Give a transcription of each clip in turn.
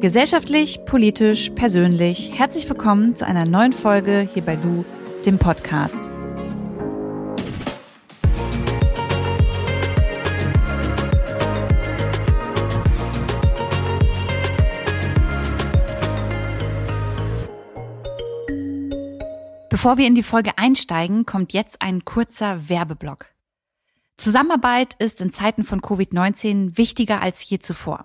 Gesellschaftlich, politisch, persönlich. Herzlich willkommen zu einer neuen Folge hier bei Du, dem Podcast. Bevor wir in die Folge einsteigen, kommt jetzt ein kurzer Werbeblock. Zusammenarbeit ist in Zeiten von Covid-19 wichtiger als je zuvor.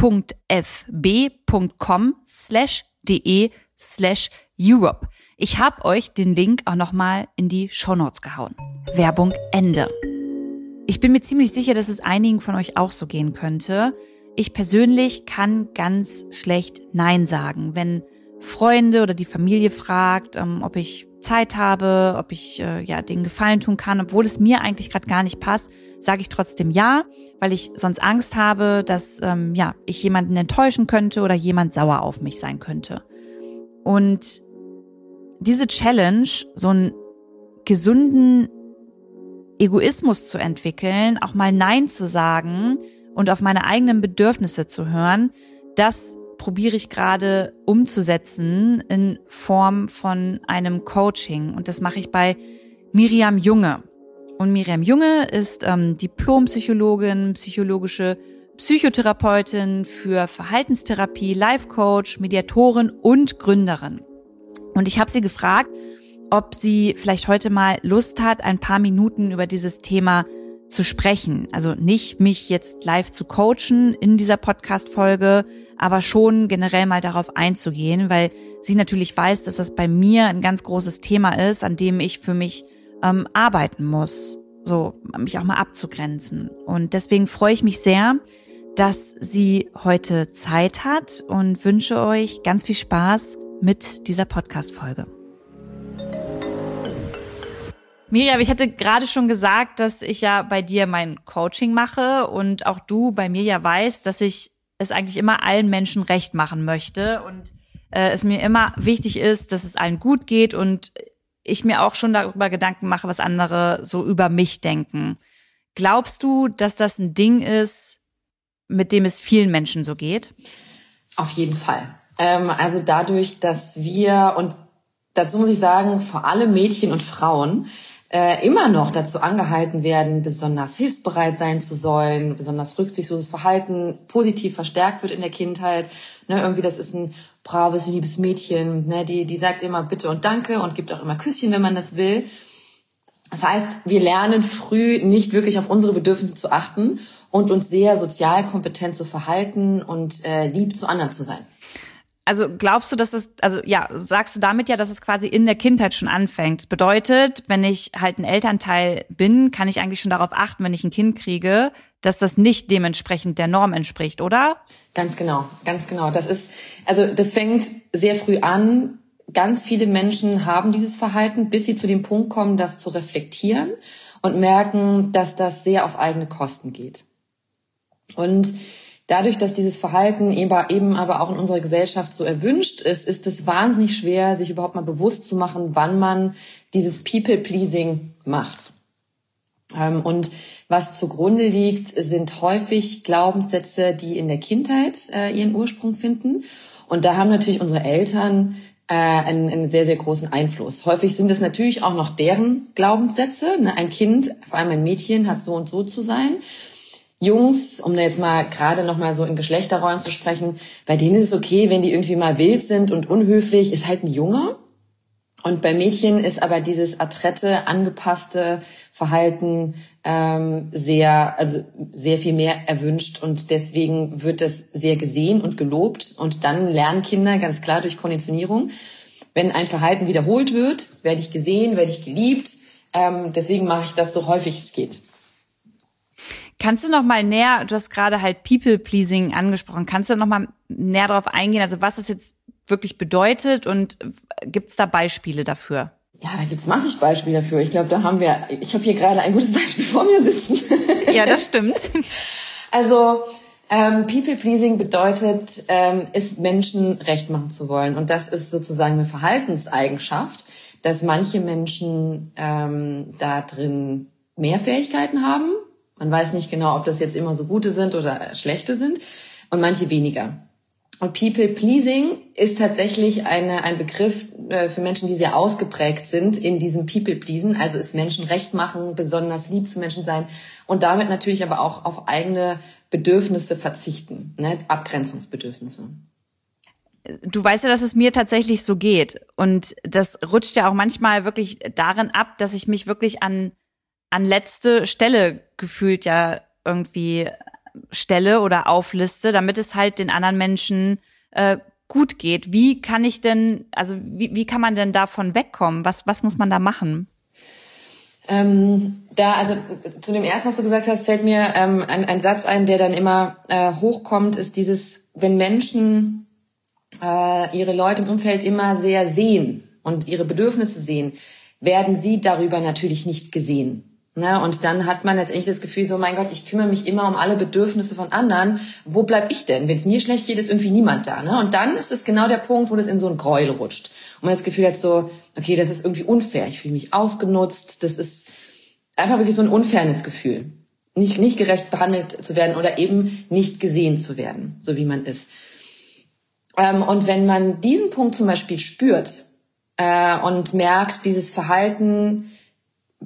about.fb.com slash de slash Europe. Ich habe euch den Link auch nochmal in die Shownotes gehauen. Werbung Ende. Ich bin mir ziemlich sicher, dass es einigen von euch auch so gehen könnte. Ich persönlich kann ganz schlecht Nein sagen, wenn Freunde oder die Familie fragt, ähm, ob ich Zeit habe, ob ich äh, ja den Gefallen tun kann, obwohl es mir eigentlich gerade gar nicht passt, sage ich trotzdem ja, weil ich sonst Angst habe, dass ähm, ja ich jemanden enttäuschen könnte oder jemand sauer auf mich sein könnte. Und diese Challenge, so einen gesunden Egoismus zu entwickeln, auch mal Nein zu sagen, und auf meine eigenen Bedürfnisse zu hören, das probiere ich gerade umzusetzen in Form von einem Coaching. Und das mache ich bei Miriam Junge. Und Miriam Junge ist ähm, Diplompsychologin, psychologische Psychotherapeutin für Verhaltenstherapie, Life Coach, Mediatorin und Gründerin. Und ich habe sie gefragt, ob sie vielleicht heute mal Lust hat, ein paar Minuten über dieses Thema zu sprechen. Also nicht mich jetzt live zu coachen in dieser Podcast-Folge, aber schon generell mal darauf einzugehen, weil sie natürlich weiß, dass das bei mir ein ganz großes Thema ist, an dem ich für mich ähm, arbeiten muss, so mich auch mal abzugrenzen. Und deswegen freue ich mich sehr, dass sie heute Zeit hat und wünsche euch ganz viel Spaß mit dieser Podcast-Folge. Miriam, ich hatte gerade schon gesagt, dass ich ja bei dir mein Coaching mache und auch du bei mir ja weißt, dass ich es eigentlich immer allen Menschen recht machen möchte und äh, es mir immer wichtig ist, dass es allen gut geht und ich mir auch schon darüber Gedanken mache, was andere so über mich denken. Glaubst du, dass das ein Ding ist, mit dem es vielen Menschen so geht? Auf jeden Fall. Ähm, also dadurch, dass wir und dazu muss ich sagen, vor allem Mädchen und Frauen äh, immer noch dazu angehalten werden, besonders hilfsbereit sein zu sollen, besonders rücksichtsloses Verhalten positiv verstärkt wird in der Kindheit. Ne, irgendwie, das ist ein braves, liebes Mädchen, ne, die, die sagt immer Bitte und Danke und gibt auch immer Küsschen, wenn man das will. Das heißt, wir lernen früh nicht wirklich auf unsere Bedürfnisse zu achten und uns sehr sozial kompetent zu verhalten und äh, lieb zu anderen zu sein. Also glaubst du, dass es, also ja, sagst du damit ja, dass es quasi in der Kindheit schon anfängt? Bedeutet, wenn ich halt ein Elternteil bin, kann ich eigentlich schon darauf achten, wenn ich ein Kind kriege, dass das nicht dementsprechend der Norm entspricht, oder? Ganz genau, ganz genau. Das ist, also das fängt sehr früh an. Ganz viele Menschen haben dieses Verhalten, bis sie zu dem Punkt kommen, das zu reflektieren und merken, dass das sehr auf eigene Kosten geht. Und Dadurch, dass dieses Verhalten eben aber auch in unserer Gesellschaft so erwünscht ist, ist es wahnsinnig schwer, sich überhaupt mal bewusst zu machen, wann man dieses People-Pleasing macht. Ähm, und was zugrunde liegt, sind häufig Glaubenssätze, die in der Kindheit äh, ihren Ursprung finden. Und da haben natürlich unsere Eltern äh, einen, einen sehr, sehr großen Einfluss. Häufig sind es natürlich auch noch deren Glaubenssätze. Ne? Ein Kind, vor allem ein Mädchen, hat so und so zu sein. Jungs, um da jetzt mal gerade noch mal so in Geschlechterrollen zu sprechen, bei denen ist es okay, wenn die irgendwie mal wild sind und unhöflich, ist halt ein Junge. Und bei Mädchen ist aber dieses adrette, angepasste Verhalten ähm, sehr, also sehr viel mehr erwünscht und deswegen wird das sehr gesehen und gelobt. Und dann lernen Kinder ganz klar durch Konditionierung, wenn ein Verhalten wiederholt wird, werde ich gesehen, werde ich geliebt. Ähm, deswegen mache ich das so häufig es geht. Kannst du noch mal näher, du hast gerade halt People-Pleasing angesprochen, kannst du noch mal näher darauf eingehen, also was es jetzt wirklich bedeutet und gibt es da Beispiele dafür? Ja, da gibt's massig Beispiele dafür. Ich glaube, da haben wir, ich habe hier gerade ein gutes Beispiel vor mir sitzen. Ja, das stimmt. also ähm, People-Pleasing bedeutet, ähm, ist Menschen recht machen zu wollen. Und das ist sozusagen eine Verhaltenseigenschaft, dass manche Menschen ähm, da drin mehr Fähigkeiten haben. Man weiß nicht genau, ob das jetzt immer so gute sind oder schlechte sind. Und manche weniger. Und People Pleasing ist tatsächlich eine, ein Begriff äh, für Menschen, die sehr ausgeprägt sind in diesem People Pleasen. Also ist Menschen recht machen, besonders lieb zu Menschen sein und damit natürlich aber auch auf eigene Bedürfnisse verzichten, ne? Abgrenzungsbedürfnisse. Du weißt ja, dass es mir tatsächlich so geht. Und das rutscht ja auch manchmal wirklich darin ab, dass ich mich wirklich an, an letzte Stelle gefühlt ja irgendwie stelle oder aufliste, damit es halt den anderen Menschen äh, gut geht. Wie kann ich denn, also wie, wie kann man denn davon wegkommen? Was, was muss man da machen? Ähm, da, also zu dem ersten, was du gesagt hast, fällt mir ähm, ein, ein Satz ein, der dann immer äh, hochkommt, ist dieses, wenn Menschen äh, ihre Leute im Umfeld immer sehr sehen und ihre Bedürfnisse sehen, werden sie darüber natürlich nicht gesehen. Ne? Und dann hat man letztendlich das Gefühl, so mein Gott, ich kümmere mich immer um alle Bedürfnisse von anderen. Wo bleib ich denn? Wenn es mir schlecht geht, ist irgendwie niemand da. Ne? Und dann ist es genau der Punkt, wo das in so ein Gräuel rutscht. Und man das Gefühl hat so, okay, das ist irgendwie unfair. Ich fühle mich ausgenutzt. Das ist einfach wirklich so ein unfairness Gefühl. Nicht, nicht gerecht behandelt zu werden oder eben nicht gesehen zu werden, so wie man ist. Ähm, und wenn man diesen Punkt zum Beispiel spürt äh, und merkt, dieses Verhalten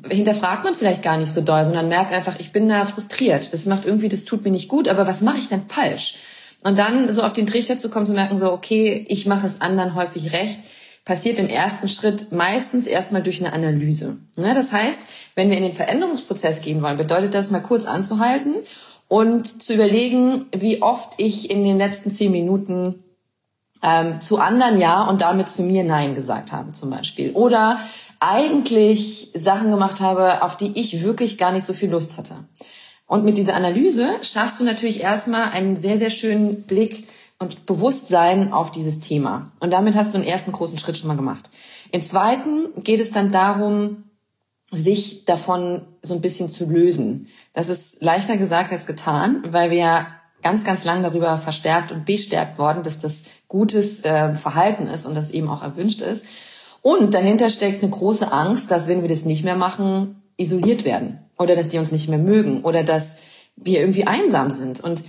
hinterfragt man vielleicht gar nicht so doll, sondern merkt einfach, ich bin da frustriert. Das macht irgendwie, das tut mir nicht gut, aber was mache ich denn falsch? Und dann so auf den Trichter zu kommen, zu merken, so, okay, ich mache es anderen häufig recht, passiert im ersten Schritt meistens erstmal durch eine Analyse. Ne, das heißt, wenn wir in den Veränderungsprozess gehen wollen, bedeutet das mal kurz anzuhalten und zu überlegen, wie oft ich in den letzten zehn Minuten ähm, zu anderen Ja und damit zu mir Nein gesagt habe zum Beispiel. Oder eigentlich Sachen gemacht habe, auf die ich wirklich gar nicht so viel Lust hatte. Und mit dieser Analyse schaffst du natürlich erstmal einen sehr, sehr schönen Blick und Bewusstsein auf dieses Thema. Und damit hast du einen ersten großen Schritt schon mal gemacht. Im zweiten geht es dann darum, sich davon so ein bisschen zu lösen. Das ist leichter gesagt als getan, weil wir ganz, ganz lang darüber verstärkt und bestärkt worden, dass das gutes äh, Verhalten ist und das eben auch erwünscht ist. Und dahinter steckt eine große Angst, dass wenn wir das nicht mehr machen, isoliert werden oder dass die uns nicht mehr mögen oder dass wir irgendwie einsam sind. Und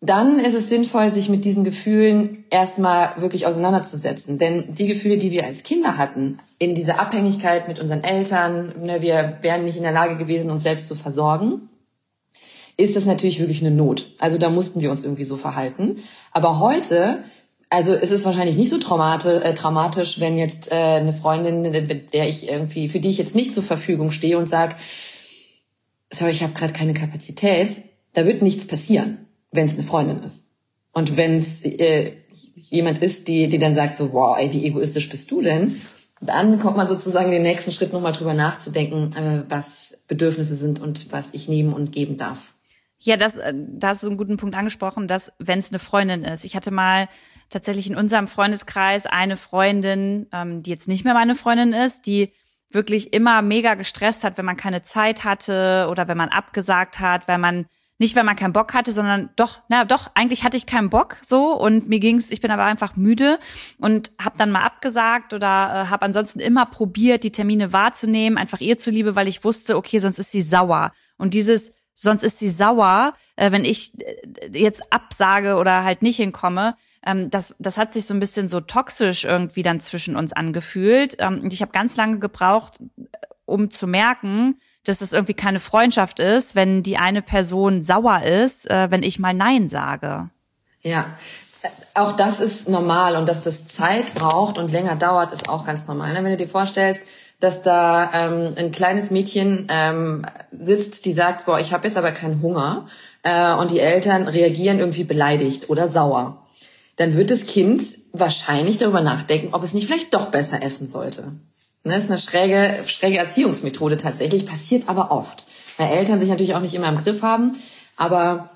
dann ist es sinnvoll, sich mit diesen Gefühlen erstmal wirklich auseinanderzusetzen. Denn die Gefühle, die wir als Kinder hatten, in dieser Abhängigkeit mit unseren Eltern, ne, wir wären nicht in der Lage gewesen, uns selbst zu versorgen, ist das natürlich wirklich eine Not. Also da mussten wir uns irgendwie so verhalten. Aber heute also es ist wahrscheinlich nicht so traumatisch, äh, traumatisch wenn jetzt äh, eine Freundin, mit der ich irgendwie, für die ich jetzt nicht zur Verfügung stehe und sag, sorry, ich habe gerade keine Kapazität, da wird nichts passieren, wenn es eine Freundin ist. Und wenn es äh, jemand ist, die, die dann sagt so, wow, ey, wie egoistisch bist du denn? Dann kommt man sozusagen den nächsten Schritt nochmal drüber nachzudenken, äh, was Bedürfnisse sind und was ich nehmen und geben darf. Ja, das, äh, da hast du einen guten Punkt angesprochen, dass wenn es eine Freundin ist. Ich hatte mal tatsächlich in unserem Freundeskreis eine Freundin, ähm, die jetzt nicht mehr meine Freundin ist, die wirklich immer mega gestresst hat, wenn man keine Zeit hatte oder wenn man abgesagt hat, weil man nicht, weil man keinen Bock hatte, sondern doch, na doch, eigentlich hatte ich keinen Bock so und mir ging's, ich bin aber einfach müde und habe dann mal abgesagt oder äh, habe ansonsten immer probiert, die Termine wahrzunehmen, einfach ihr zuliebe, weil ich wusste, okay, sonst ist sie sauer. Und dieses sonst ist sie sauer, äh, wenn ich äh, jetzt absage oder halt nicht hinkomme, ähm, das, das hat sich so ein bisschen so toxisch irgendwie dann zwischen uns angefühlt. Ähm, und ich habe ganz lange gebraucht, um zu merken, dass das irgendwie keine Freundschaft ist, wenn die eine Person sauer ist, äh, wenn ich mal Nein sage. Ja, auch das ist normal und dass das Zeit braucht und länger dauert, ist auch ganz normal. Ne? Wenn du dir vorstellst, dass da ähm, ein kleines Mädchen ähm, sitzt, die sagt, boah, ich habe jetzt aber keinen Hunger äh, und die Eltern reagieren irgendwie beleidigt oder sauer dann wird das Kind wahrscheinlich darüber nachdenken, ob es nicht vielleicht doch besser essen sollte. Ne, das ist eine schräge, schräge Erziehungsmethode tatsächlich, passiert aber oft. Weil Eltern sich natürlich auch nicht immer im Griff haben, aber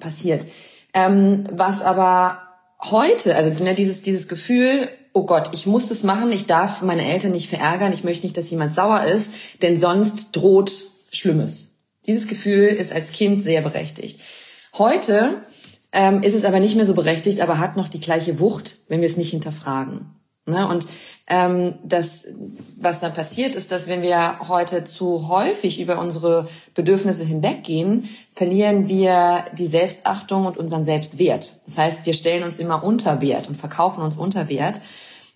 passiert. Ähm, was aber heute, also ne, dieses, dieses Gefühl, oh Gott, ich muss das machen, ich darf meine Eltern nicht verärgern, ich möchte nicht, dass jemand sauer ist, denn sonst droht Schlimmes. Dieses Gefühl ist als Kind sehr berechtigt. Heute ähm, ist es aber nicht mehr so berechtigt, aber hat noch die gleiche Wucht, wenn wir es nicht hinterfragen. Ne? Und ähm, das, was dann passiert, ist, dass wenn wir heute zu häufig über unsere Bedürfnisse hinweggehen, verlieren wir die Selbstachtung und unseren Selbstwert. Das heißt, wir stellen uns immer unter Wert und verkaufen uns unter Wert,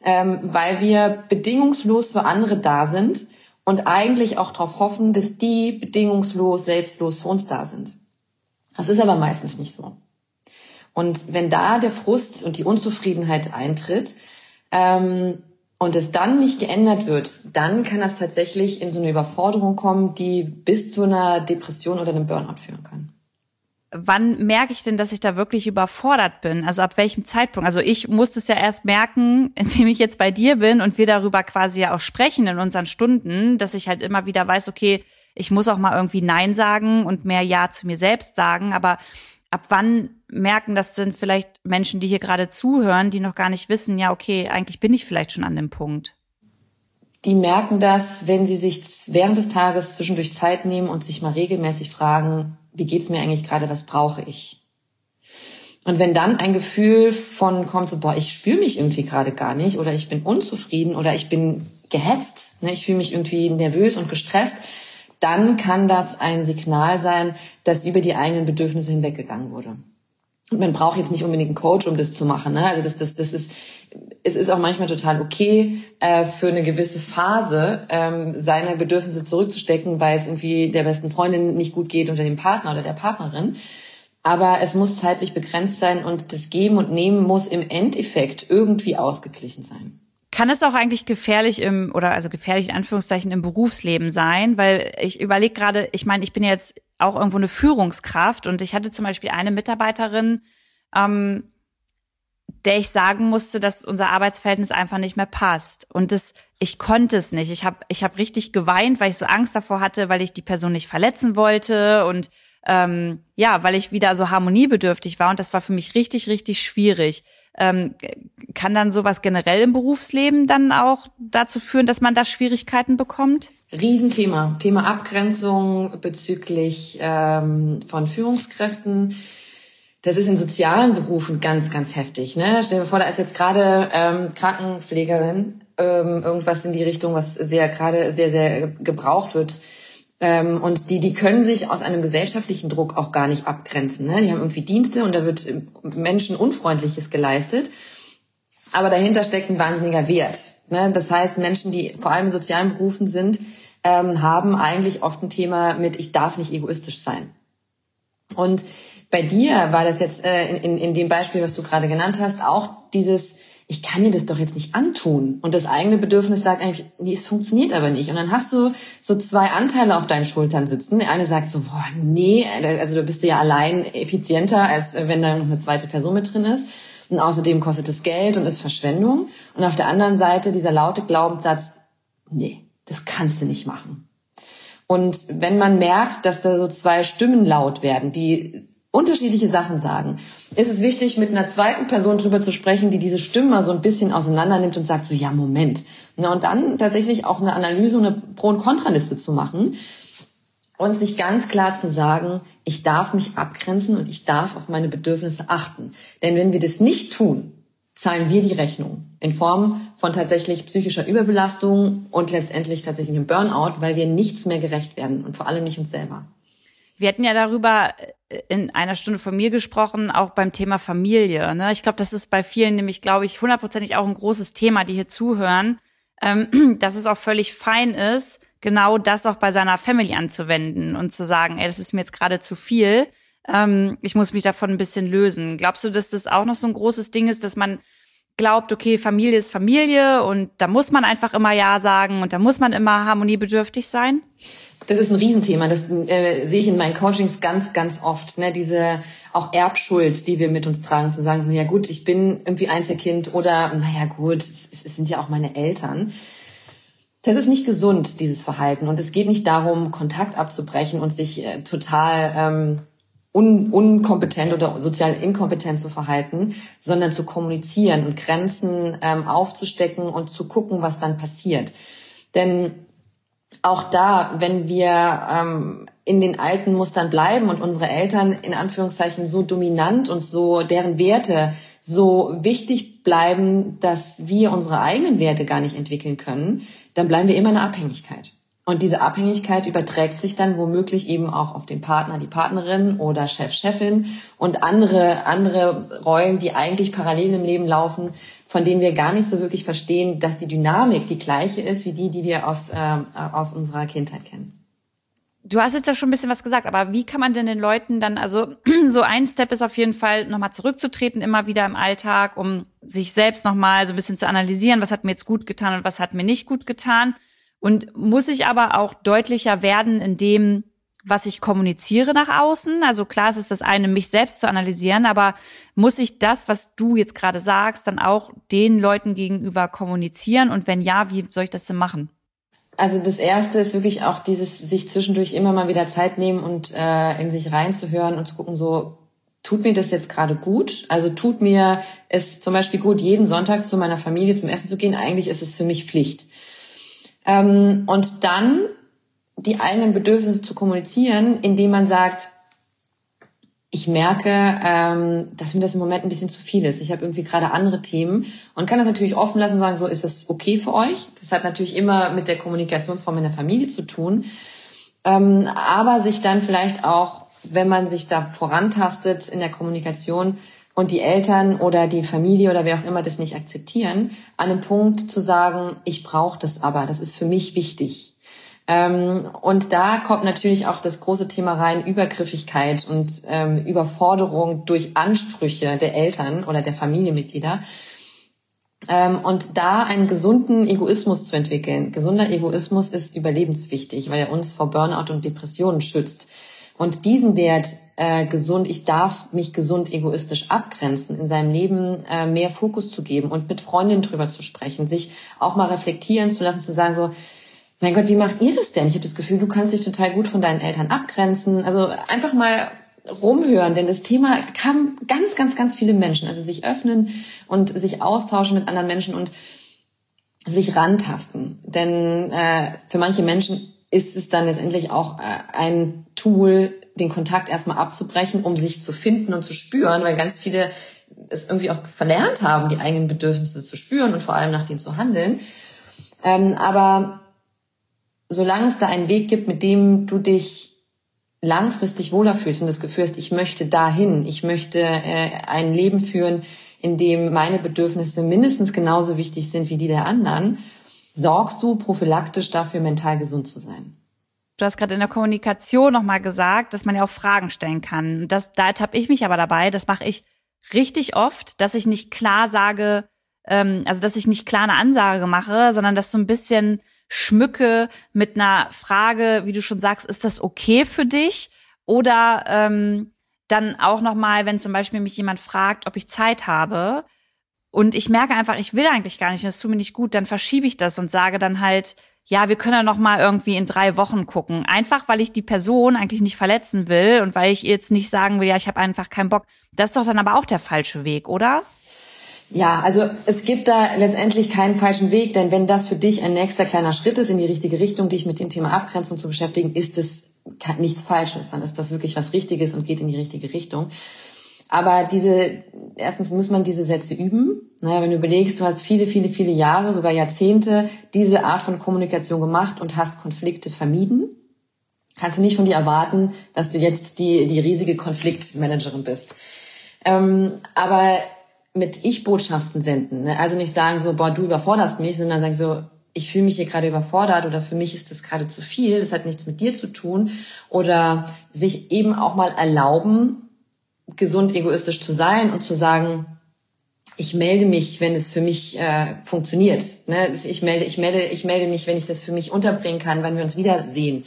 ähm, weil wir bedingungslos für andere da sind und eigentlich auch darauf hoffen, dass die bedingungslos, selbstlos für uns da sind. Das ist aber meistens nicht so. Und wenn da der Frust und die Unzufriedenheit eintritt ähm, und es dann nicht geändert wird, dann kann das tatsächlich in so eine Überforderung kommen, die bis zu einer Depression oder einem Burnout führen kann wann merke ich denn, dass ich da wirklich überfordert bin? Also ab welchem Zeitpunkt? Also ich musste es ja erst merken, indem ich jetzt bei dir bin und wir darüber quasi ja auch sprechen in unseren Stunden, dass ich halt immer wieder weiß, okay, ich muss auch mal irgendwie Nein sagen und mehr Ja zu mir selbst sagen. Aber ab wann merken das denn vielleicht Menschen, die hier gerade zuhören, die noch gar nicht wissen, ja, okay, eigentlich bin ich vielleicht schon an dem Punkt? Die merken das, wenn sie sich während des Tages zwischendurch Zeit nehmen und sich mal regelmäßig fragen, wie geht's mir eigentlich gerade, was brauche ich? Und wenn dann ein Gefühl von kommt so, boah, ich spüre mich irgendwie gerade gar nicht oder ich bin unzufrieden oder ich bin gehetzt, ne, ich fühle mich irgendwie nervös und gestresst, dann kann das ein Signal sein, dass über die eigenen Bedürfnisse hinweggegangen wurde. Man braucht jetzt nicht unbedingt einen Coach, um das zu machen. Ne? Also das, das, das ist, es ist auch manchmal total okay, äh, für eine gewisse Phase ähm, seine Bedürfnisse zurückzustecken, weil es irgendwie der besten Freundin nicht gut geht oder dem Partner oder der Partnerin. Aber es muss zeitlich begrenzt sein und das Geben und Nehmen muss im Endeffekt irgendwie ausgeglichen sein. Kann es auch eigentlich gefährlich im, oder also gefährlich in Anführungszeichen im Berufsleben sein? Weil ich überlege gerade, ich meine, ich bin jetzt auch irgendwo eine Führungskraft und ich hatte zum Beispiel eine Mitarbeiterin, ähm, der ich sagen musste, dass unser Arbeitsverhältnis einfach nicht mehr passt. Und das, ich konnte es nicht. Ich habe ich hab richtig geweint, weil ich so Angst davor hatte, weil ich die Person nicht verletzen wollte und ähm, ja, weil ich wieder so harmoniebedürftig war. Und das war für mich richtig, richtig schwierig. Ähm, kann dann sowas generell im Berufsleben dann auch dazu führen, dass man da Schwierigkeiten bekommt? Riesenthema. Thema Abgrenzung bezüglich ähm, von Führungskräften das ist in sozialen Berufen ganz, ganz heftig. Ne? Stell dir vor, da ist jetzt gerade ähm, Krankenpflegerin, ähm, irgendwas in die Richtung, was sehr gerade sehr, sehr gebraucht wird. Ähm, und die, die können sich aus einem gesellschaftlichen Druck auch gar nicht abgrenzen. Ne? Die haben irgendwie Dienste und da wird Menschen Unfreundliches geleistet. Aber dahinter steckt ein wahnsinniger Wert. Ne? Das heißt, Menschen, die vor allem in sozialen Berufen sind, ähm, haben eigentlich oft ein Thema mit, ich darf nicht egoistisch sein. Und bei dir war das jetzt äh, in, in dem Beispiel, was du gerade genannt hast, auch dieses, ich kann mir das doch jetzt nicht antun. Und das eigene Bedürfnis sagt eigentlich, nee, es funktioniert aber nicht. Und dann hast du so zwei Anteile auf deinen Schultern sitzen. Der eine sagt so, boah, nee, also du bist ja allein effizienter, als wenn da noch eine zweite Person mit drin ist. Und außerdem kostet es Geld und ist Verschwendung. Und auf der anderen Seite dieser laute Glaubenssatz, nee, das kannst du nicht machen. Und wenn man merkt, dass da so zwei Stimmen laut werden, die unterschiedliche Sachen sagen, ist es wichtig, mit einer zweiten Person drüber zu sprechen, die diese Stimme mal so ein bisschen auseinander nimmt und sagt so, ja, Moment. Na, und dann tatsächlich auch eine Analyse und eine Pro- und Kontraliste zu machen und sich ganz klar zu sagen, ich darf mich abgrenzen und ich darf auf meine Bedürfnisse achten. Denn wenn wir das nicht tun, zahlen wir die Rechnung in Form von tatsächlich psychischer Überbelastung und letztendlich tatsächlich einem Burnout, weil wir nichts mehr gerecht werden und vor allem nicht uns selber. Wir hatten ja darüber äh, in einer Stunde von mir gesprochen, auch beim Thema Familie. Ne? Ich glaube, das ist bei vielen nämlich, glaube ich, hundertprozentig auch ein großes Thema, die hier zuhören, ähm, dass es auch völlig fein ist, genau das auch bei seiner Family anzuwenden und zu sagen, ey, das ist mir jetzt gerade zu viel. Ähm, ich muss mich davon ein bisschen lösen. Glaubst du, dass das auch noch so ein großes Ding ist, dass man glaubt, okay, Familie ist Familie und da muss man einfach immer Ja sagen und da muss man immer harmoniebedürftig sein? Das ist ein Riesenthema. Das äh, sehe ich in meinen Coachings ganz, ganz oft. Ne? Diese auch Erbschuld, die wir mit uns tragen, zu sagen, so ja gut, ich bin irgendwie Einzelkind oder naja gut, es, es sind ja auch meine Eltern. Das ist nicht gesund, dieses Verhalten. Und es geht nicht darum, Kontakt abzubrechen und sich äh, total ähm, un unkompetent oder sozial inkompetent zu verhalten, sondern zu kommunizieren und Grenzen ähm, aufzustecken und zu gucken, was dann passiert. Denn auch da, wenn wir ähm, in den alten Mustern bleiben und unsere Eltern in Anführungszeichen so dominant und so deren Werte so wichtig bleiben, dass wir unsere eigenen Werte gar nicht entwickeln können, dann bleiben wir immer in der Abhängigkeit. Und diese Abhängigkeit überträgt sich dann womöglich eben auch auf den Partner, die Partnerin oder Chef, Chefin und andere, andere Rollen, die eigentlich parallel im Leben laufen, von denen wir gar nicht so wirklich verstehen, dass die Dynamik die gleiche ist wie die, die wir aus, äh, aus unserer Kindheit kennen. Du hast jetzt ja schon ein bisschen was gesagt, aber wie kann man denn den Leuten dann, also so ein Step ist auf jeden Fall, nochmal zurückzutreten, immer wieder im Alltag, um sich selbst nochmal so ein bisschen zu analysieren, was hat mir jetzt gut getan und was hat mir nicht gut getan. Und muss ich aber auch deutlicher werden in dem, was ich kommuniziere nach außen? Also klar, es ist das eine, mich selbst zu analysieren, aber muss ich das, was du jetzt gerade sagst, dann auch den Leuten gegenüber kommunizieren? Und wenn ja, wie soll ich das denn machen? Also das erste ist wirklich auch dieses, sich zwischendurch immer mal wieder Zeit nehmen und äh, in sich reinzuhören und zu gucken, so, tut mir das jetzt gerade gut? Also tut mir es zum Beispiel gut, jeden Sonntag zu meiner Familie zum Essen zu gehen? Eigentlich ist es für mich Pflicht. Ähm, und dann die eigenen Bedürfnisse zu kommunizieren, indem man sagt, ich merke, ähm, dass mir das im Moment ein bisschen zu viel ist. Ich habe irgendwie gerade andere Themen und kann das natürlich offen lassen und sagen, so ist das okay für euch. Das hat natürlich immer mit der Kommunikationsform in der Familie zu tun. Ähm, aber sich dann vielleicht auch, wenn man sich da vorantastet in der Kommunikation, und die Eltern oder die Familie oder wer auch immer das nicht akzeptieren, an einem Punkt zu sagen, ich brauche das aber, das ist für mich wichtig. Ähm, und da kommt natürlich auch das große Thema rein, Übergriffigkeit und ähm, Überforderung durch Ansprüche der Eltern oder der Familienmitglieder. Ähm, und da einen gesunden Egoismus zu entwickeln. Gesunder Egoismus ist überlebenswichtig, weil er uns vor Burnout und Depressionen schützt. Und diesen Wert äh, gesund, ich darf mich gesund egoistisch abgrenzen, in seinem Leben äh, mehr Fokus zu geben und mit Freundinnen drüber zu sprechen, sich auch mal reflektieren zu lassen, zu sagen so, mein Gott, wie macht ihr das denn? Ich habe das Gefühl, du kannst dich total gut von deinen Eltern abgrenzen. Also einfach mal rumhören, denn das Thema kann ganz, ganz, ganz viele Menschen, also sich öffnen und sich austauschen mit anderen Menschen und sich rantasten. Denn äh, für manche Menschen ist es dann letztendlich auch äh, ein Tool, den Kontakt erstmal abzubrechen, um sich zu finden und zu spüren, weil ganz viele es irgendwie auch verlernt haben, die eigenen Bedürfnisse zu spüren und vor allem nach denen zu handeln. Ähm, aber solange es da einen Weg gibt, mit dem du dich langfristig wohler fühlst und das Gefühl hast, ich möchte dahin, ich möchte äh, ein Leben führen, in dem meine Bedürfnisse mindestens genauso wichtig sind wie die der anderen, sorgst du prophylaktisch dafür, mental gesund zu sein? Du hast gerade in der Kommunikation nochmal gesagt, dass man ja auch Fragen stellen kann. Das, da ertappe ich mich aber dabei, das mache ich richtig oft, dass ich nicht klar sage, ähm, also dass ich nicht klar eine Ansage mache, sondern dass so ein bisschen schmücke mit einer Frage, wie du schon sagst, ist das okay für dich? Oder ähm, dann auch nochmal, wenn zum Beispiel mich jemand fragt, ob ich Zeit habe, und ich merke einfach, ich will eigentlich gar nicht, das tut mir nicht gut, dann verschiebe ich das und sage dann halt, ja, wir können ja noch mal irgendwie in drei Wochen gucken. Einfach, weil ich die Person eigentlich nicht verletzen will und weil ich jetzt nicht sagen will, ja, ich habe einfach keinen Bock. Das ist doch dann aber auch der falsche Weg, oder? Ja, also es gibt da letztendlich keinen falschen Weg, denn wenn das für dich ein nächster kleiner Schritt ist in die richtige Richtung, dich mit dem Thema Abgrenzung zu beschäftigen, ist es nichts Falsches. Dann ist das wirklich was Richtiges und geht in die richtige Richtung. Aber diese, erstens muss man diese Sätze üben. Naja, wenn du überlegst, du hast viele, viele, viele Jahre, sogar Jahrzehnte diese Art von Kommunikation gemacht und hast Konflikte vermieden, kannst du nicht von dir erwarten, dass du jetzt die, die riesige Konfliktmanagerin bist. Ähm, aber mit Ich-Botschaften senden, ne? also nicht sagen so, boah, du überforderst mich, sondern sagen so, ich fühle mich hier gerade überfordert oder für mich ist das gerade zu viel, das hat nichts mit dir zu tun oder sich eben auch mal erlauben, gesund egoistisch zu sein und zu sagen, ich melde mich, wenn es für mich äh, funktioniert. Ne? Ich melde, ich melde, ich melde mich, wenn ich das für mich unterbringen kann, wenn wir uns wiedersehen.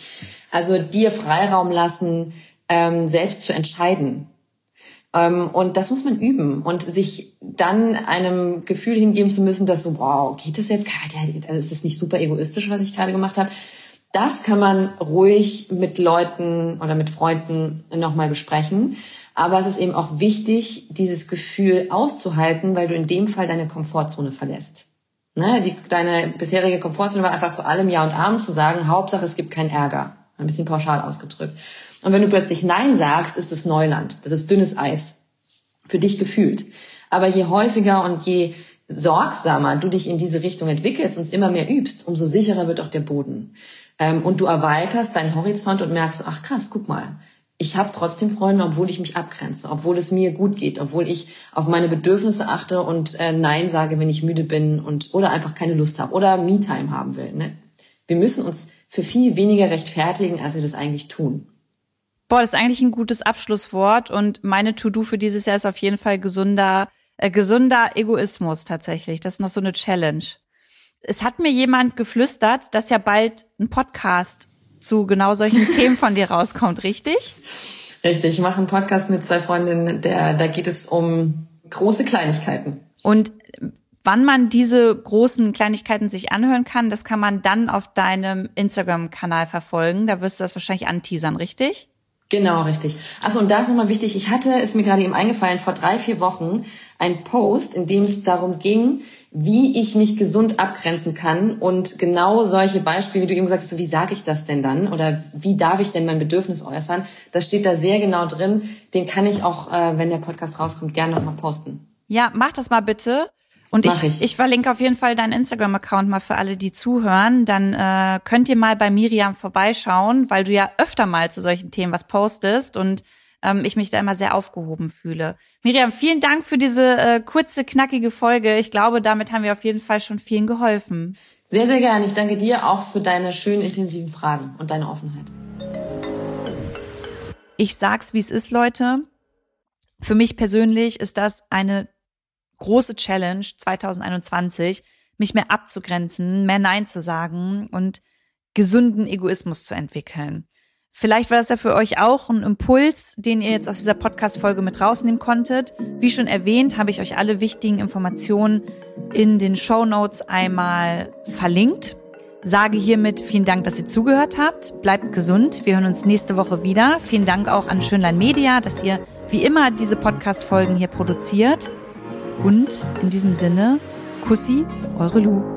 Also dir Freiraum lassen, ähm, selbst zu entscheiden. Ähm, und das muss man üben und sich dann einem Gefühl hingeben zu müssen, dass so, wow, geht das jetzt? Also ist das nicht super egoistisch, was ich gerade gemacht habe? Das kann man ruhig mit Leuten oder mit Freunden nochmal besprechen. Aber es ist eben auch wichtig, dieses Gefühl auszuhalten, weil du in dem Fall deine Komfortzone verlässt. Ne? Die, deine bisherige Komfortzone war einfach zu allem Ja und Amen zu sagen, Hauptsache es gibt keinen Ärger. Ein bisschen pauschal ausgedrückt. Und wenn du plötzlich Nein sagst, ist es Neuland. Das ist dünnes Eis. Für dich gefühlt. Aber je häufiger und je sorgsamer du dich in diese Richtung entwickelst und es immer mehr übst, umso sicherer wird auch der Boden. Ähm, und du erweiterst deinen Horizont und merkst, ach krass, guck mal, ich habe trotzdem Freunde, obwohl ich mich abgrenze, obwohl es mir gut geht, obwohl ich auf meine Bedürfnisse achte und äh, Nein sage, wenn ich müde bin und oder einfach keine Lust habe oder Me-Time haben will. Ne? Wir müssen uns für viel weniger rechtfertigen, als wir das eigentlich tun. Boah, das ist eigentlich ein gutes Abschlusswort und meine To-Do für dieses Jahr ist auf jeden Fall gesunder, äh, gesunder Egoismus tatsächlich. Das ist noch so eine Challenge. Es hat mir jemand geflüstert, dass ja bald ein Podcast zu genau solchen Themen von dir rauskommt, richtig? Richtig, ich mache einen Podcast mit zwei Freundinnen, der, da geht es um große Kleinigkeiten. Und wann man diese großen Kleinigkeiten sich anhören kann, das kann man dann auf deinem Instagram-Kanal verfolgen. Da wirst du das wahrscheinlich anteasern, richtig? Genau, richtig. Achso, und da ist nochmal wichtig, ich hatte, ist mir gerade eben eingefallen, vor drei, vier Wochen ein Post, in dem es darum ging, wie ich mich gesund abgrenzen kann und genau solche Beispiele, wie du eben sagst, so wie sage ich das denn dann oder wie darf ich denn mein Bedürfnis äußern, das steht da sehr genau drin. Den kann ich auch, äh, wenn der Podcast rauskommt, gerne nochmal posten. Ja, mach das mal bitte. Und ich, ich. ich verlinke auf jeden Fall deinen Instagram-Account mal für alle, die zuhören. Dann äh, könnt ihr mal bei Miriam vorbeischauen, weil du ja öfter mal zu solchen Themen was postest und ähm, ich mich da immer sehr aufgehoben fühle. Miriam, vielen Dank für diese äh, kurze, knackige Folge. Ich glaube, damit haben wir auf jeden Fall schon vielen geholfen. Sehr, sehr gerne. Ich danke dir auch für deine schönen, intensiven Fragen und deine Offenheit. Ich sag's, wie es ist, Leute. Für mich persönlich ist das eine große Challenge 2021, mich mehr abzugrenzen, mehr Nein zu sagen und gesunden Egoismus zu entwickeln. Vielleicht war das ja für euch auch ein Impuls, den ihr jetzt aus dieser Podcast-Folge mit rausnehmen konntet. Wie schon erwähnt, habe ich euch alle wichtigen Informationen in den Show Notes einmal verlinkt. Sage hiermit vielen Dank, dass ihr zugehört habt. Bleibt gesund. Wir hören uns nächste Woche wieder. Vielen Dank auch an Schönlein Media, dass ihr wie immer diese Podcast-Folgen hier produziert. Und in diesem Sinne, Kussi, eure Lu.